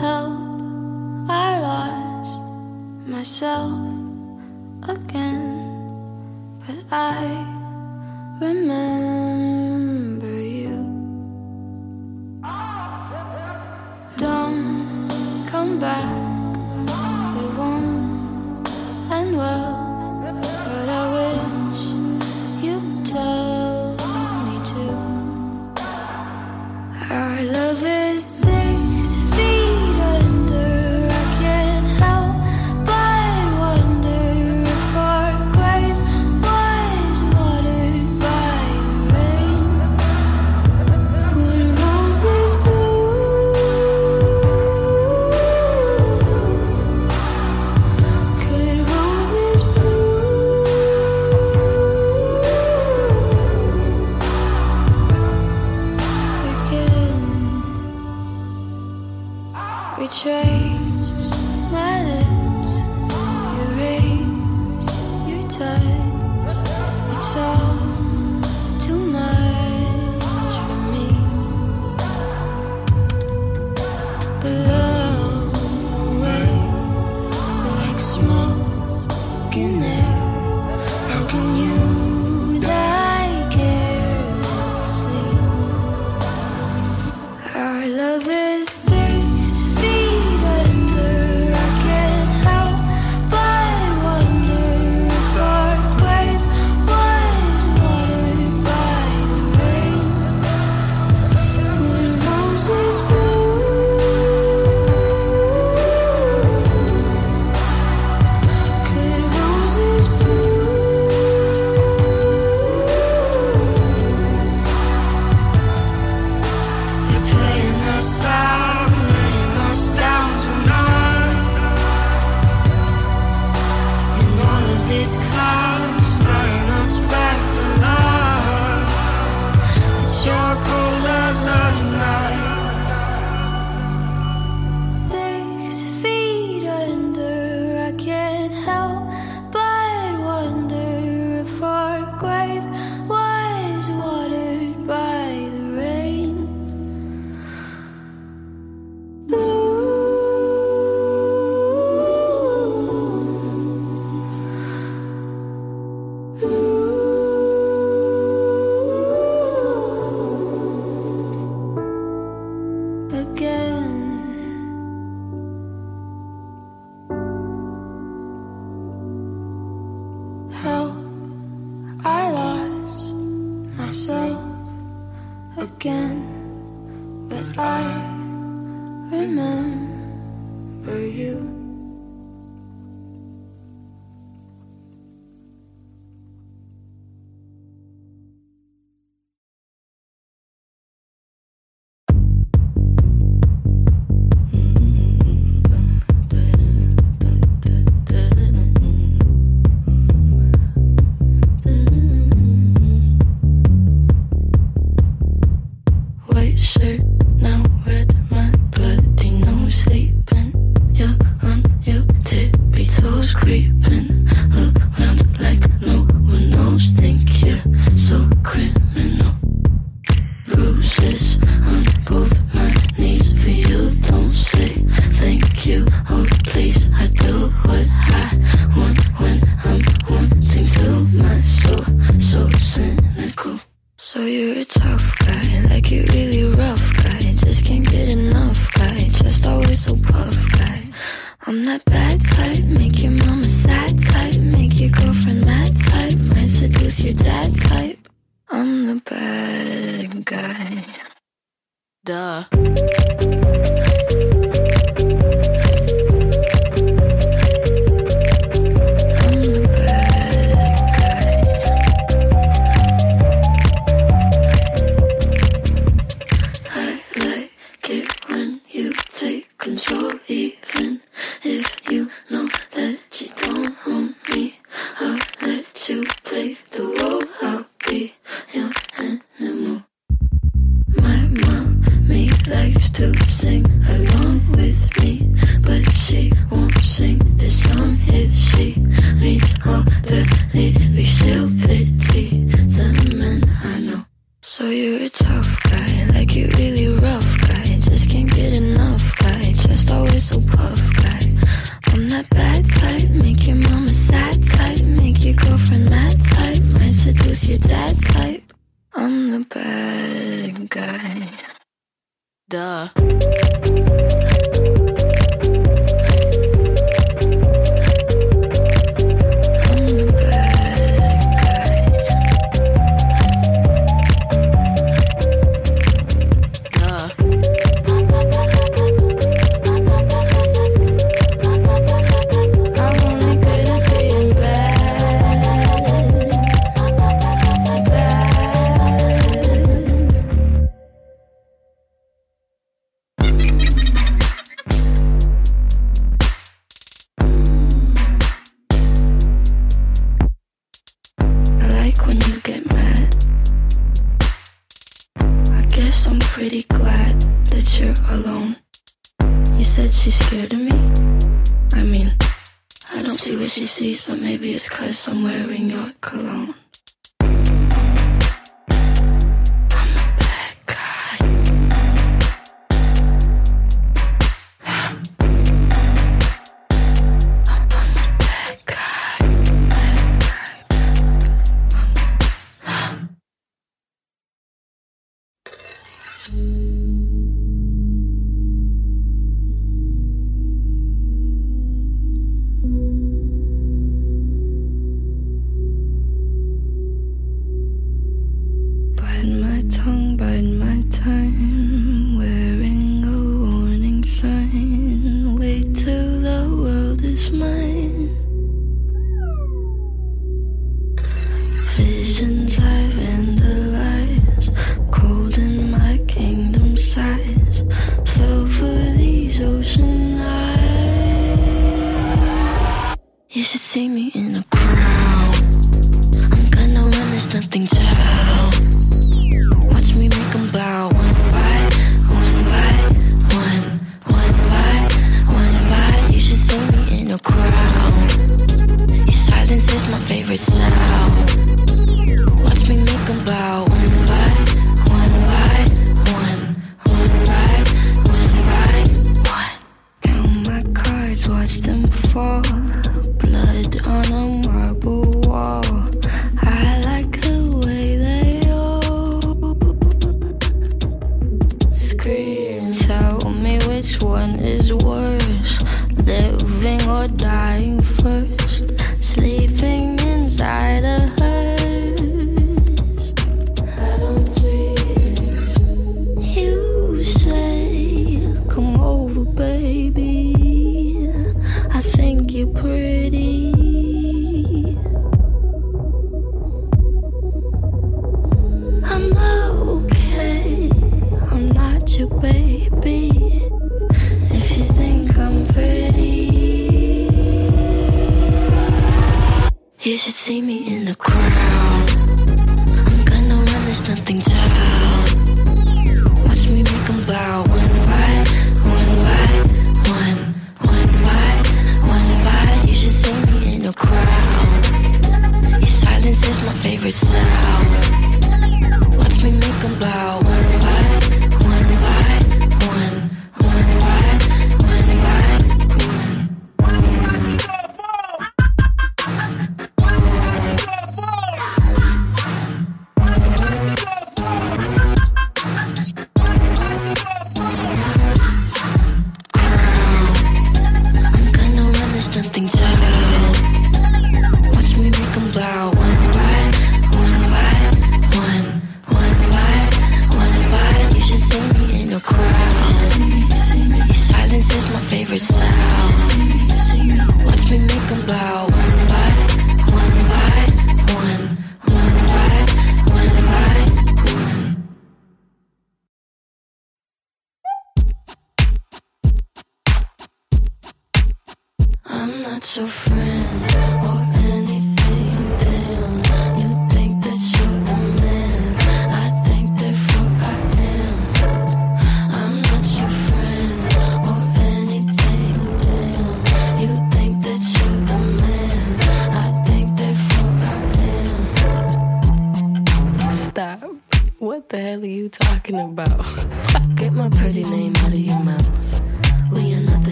Help, I lost myself again, but I remember Duh. make me think about. something child not your friend.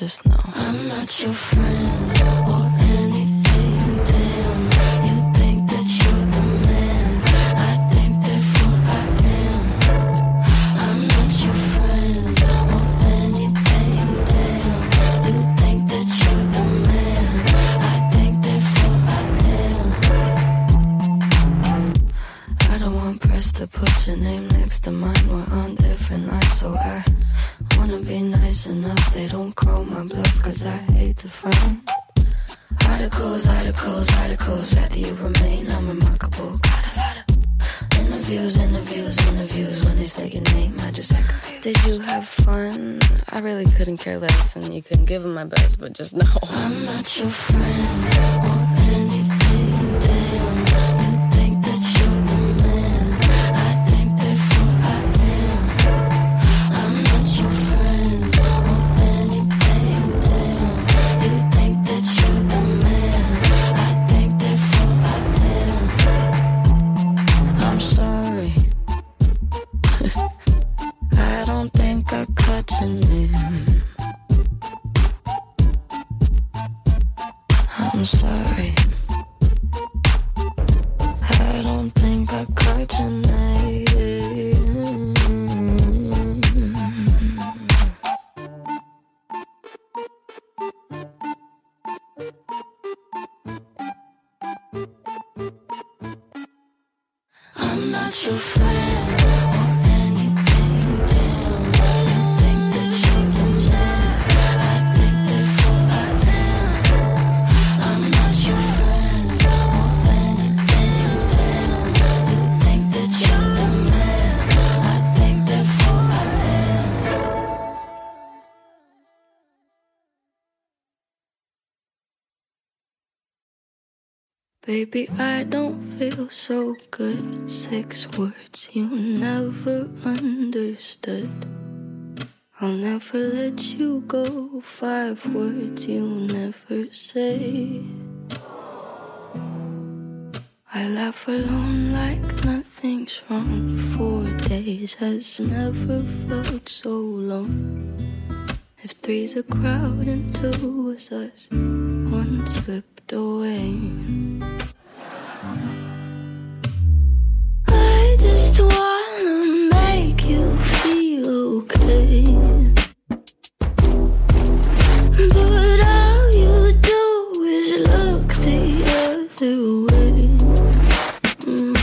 just know. I'm not your friend. Articles, articles, articles, rather you remain unremarkable. Got a lot of interviews, interviews, interviews. When they say your name, I just act confused. Did you have fun? I really couldn't care less, and you couldn't give them my best, but just know. I'm not your friend or anything. Damn, I'm sorry. I don't think I caught your Baby, I don't feel so good. Six words you never understood. I'll never let you go. Five words you never say. I laugh alone like nothing's wrong. Four days has never felt so long. If three's a crowd and two was us, slipped away. I just wanna make you feel okay. But all you do is look the other way. Mm.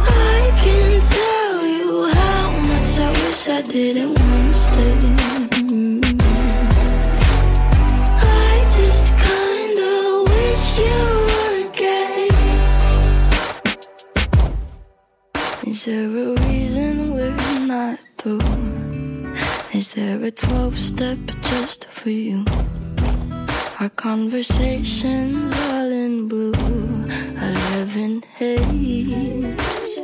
I can tell you how much I wish I didn't 12 step just for you? Our conversations all in blue, 11 haze.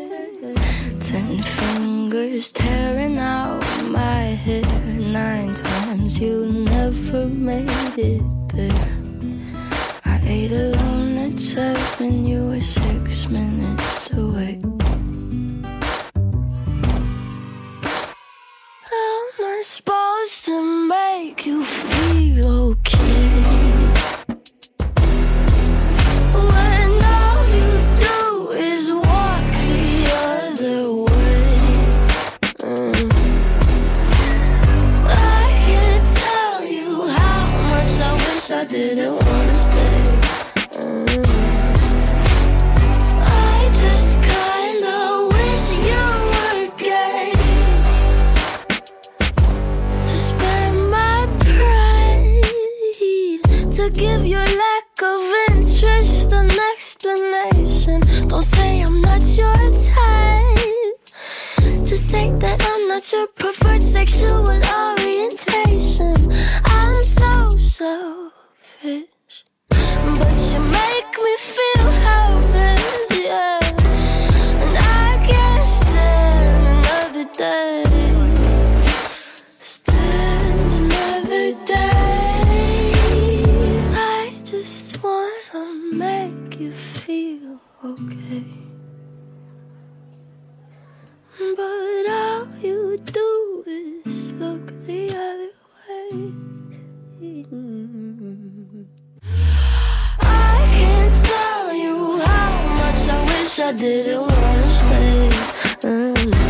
Ten fingers tearing out my hair. Nine times you never made it there. I ate alone at seven, you were six minutes away. How am I supposed to make you feel Don't say I'm not your type. Just say that I'm not your preferred sexual orientation. I'm so selfish, but you make me feel helpless, yeah. And I can't stand another day. But all you do is look the other way. I can't tell you how much I wish I didn't wanna stay. Mm.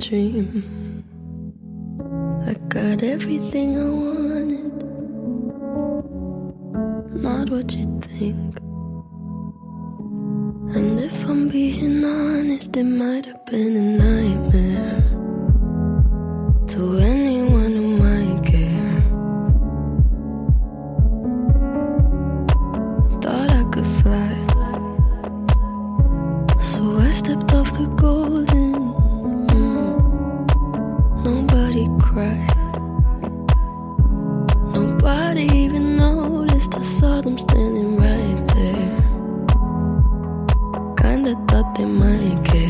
dream. I got everything I wanted, not what you think. And if I'm being honest, it might have been they might get.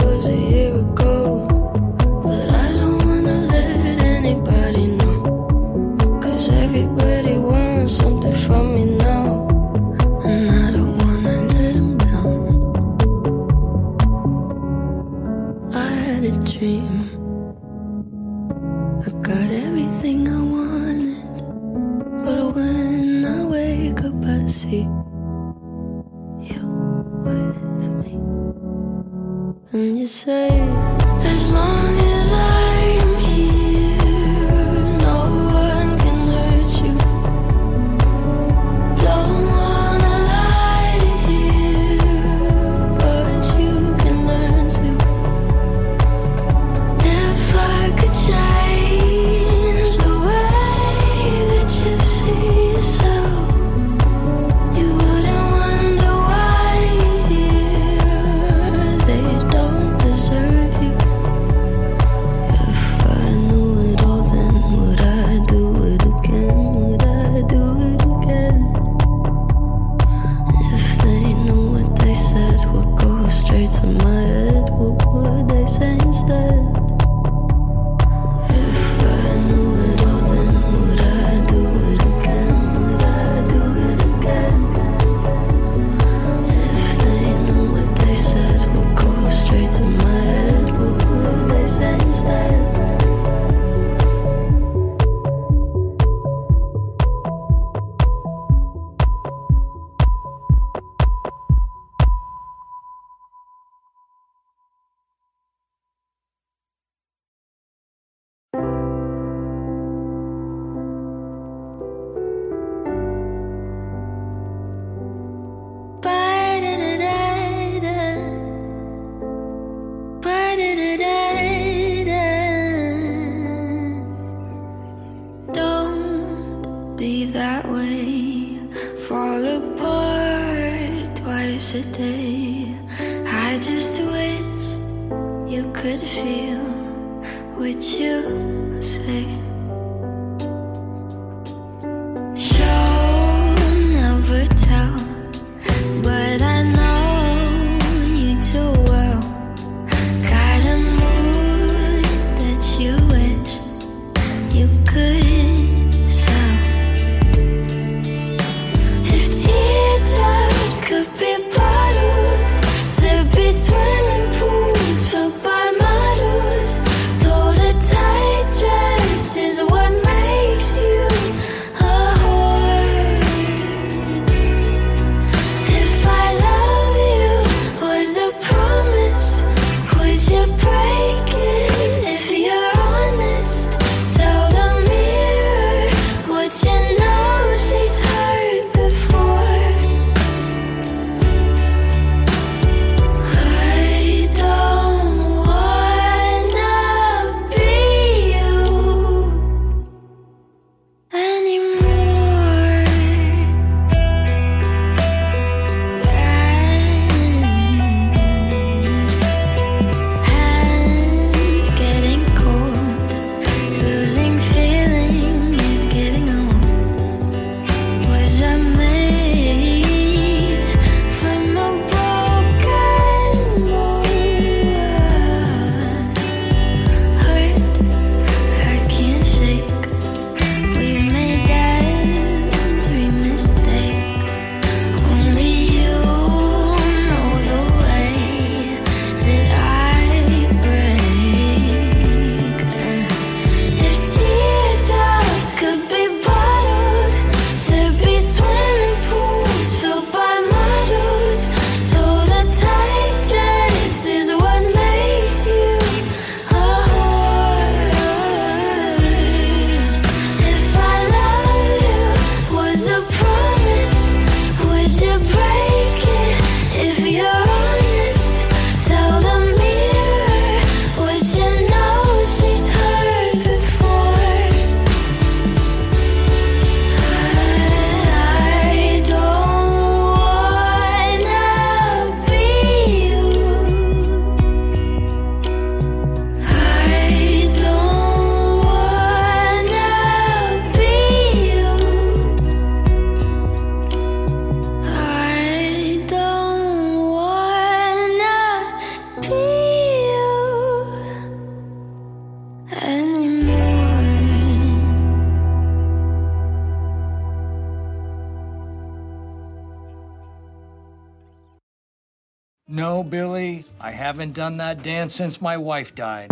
No, Billy, I haven't done that dance since my wife died.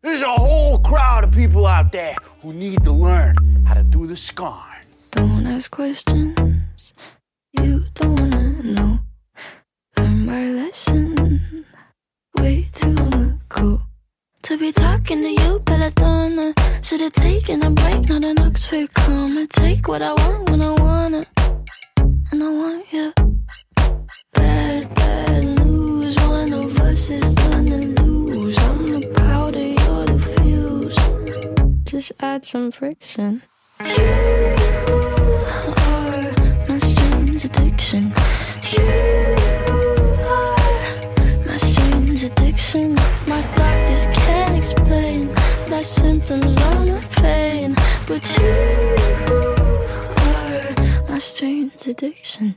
There's a whole crowd of people out there who need to learn how to do the scarn. Don't ask questions you don't wanna know. Learn my lesson way too long ago. To be talking to you, Belladonna. Should've taken a break, not an Oxford comma. Take what I want when I want it, and I want you. Bad, bad news. One of us is gonna lose. I'm the powder, you're the fuse. Just add some friction. You addiction.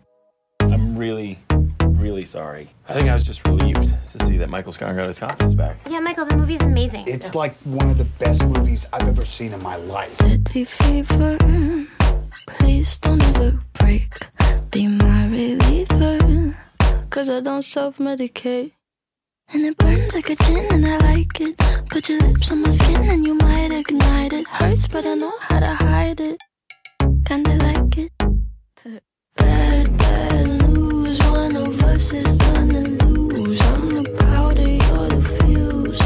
I'm really, really sorry. I think I was just relieved to see that Michael Scarn got his confidence back. Yeah, Michael, the movie's amazing. It's like one of the best movies I've ever seen in my life. Deadly fever. Please don't ever break. Be my reliever. Cause I don't self medicate. And it burns like a gin and I like it. Put your lips on my skin and you might ignite it. Hurts, but I know how to hide it. Kinda like it. Bad, bad news. One of us is gonna lose. I'm the powder, you're the fuse.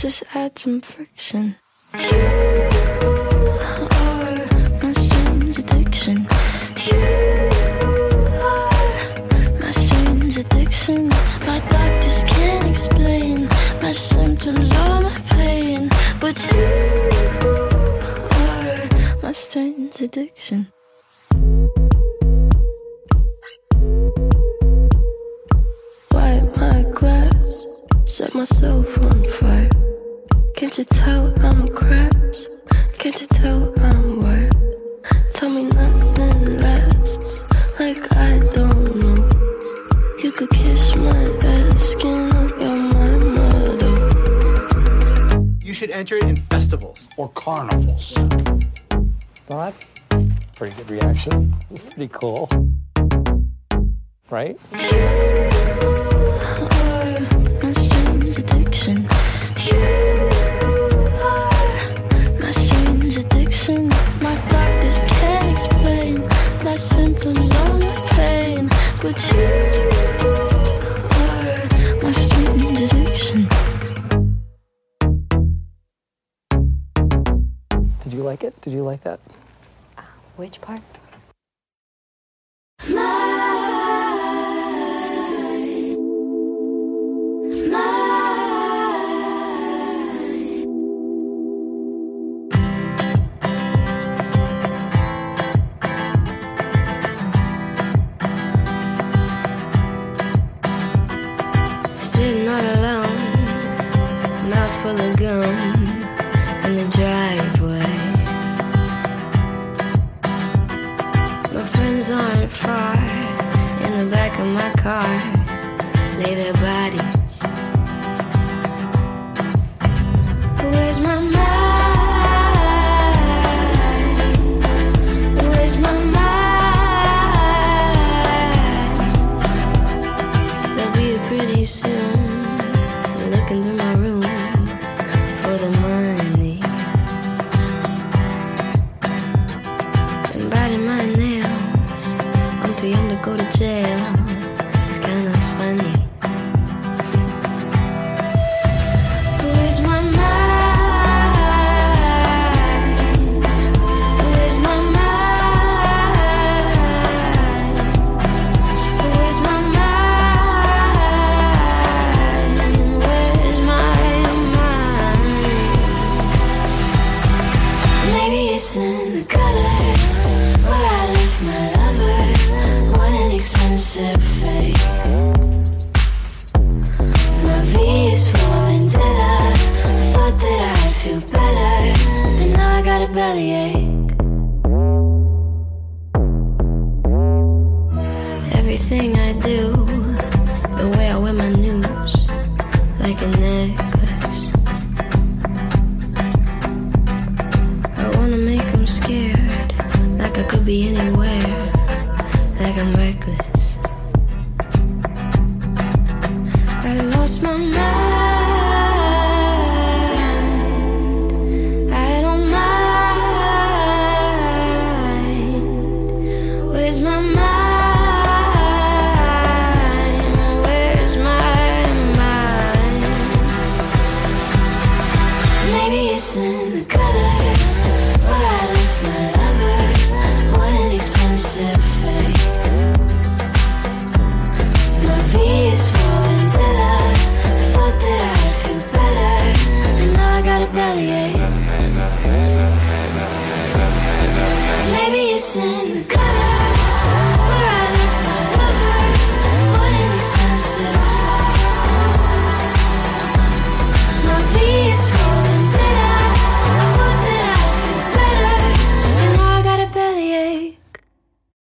Just add some friction. You are my strange addiction. You are my strange addiction. My doctors can't explain my symptoms my pain, but you are my strange addiction. Set myself on fire. Can't you tell I'm cracked? Can't you tell I'm wired? Tell me nothing lasts, like I don't know. You could kiss my ass, skin up your my motto. You should enter it in festivals. Or carnivals. Well, that's pretty good reaction. It's pretty cool. Right? Explain my symptoms or my pain, but you are my strange addiction. Did you like it? Did you like that? Uh, which part? Sitting be anywhere,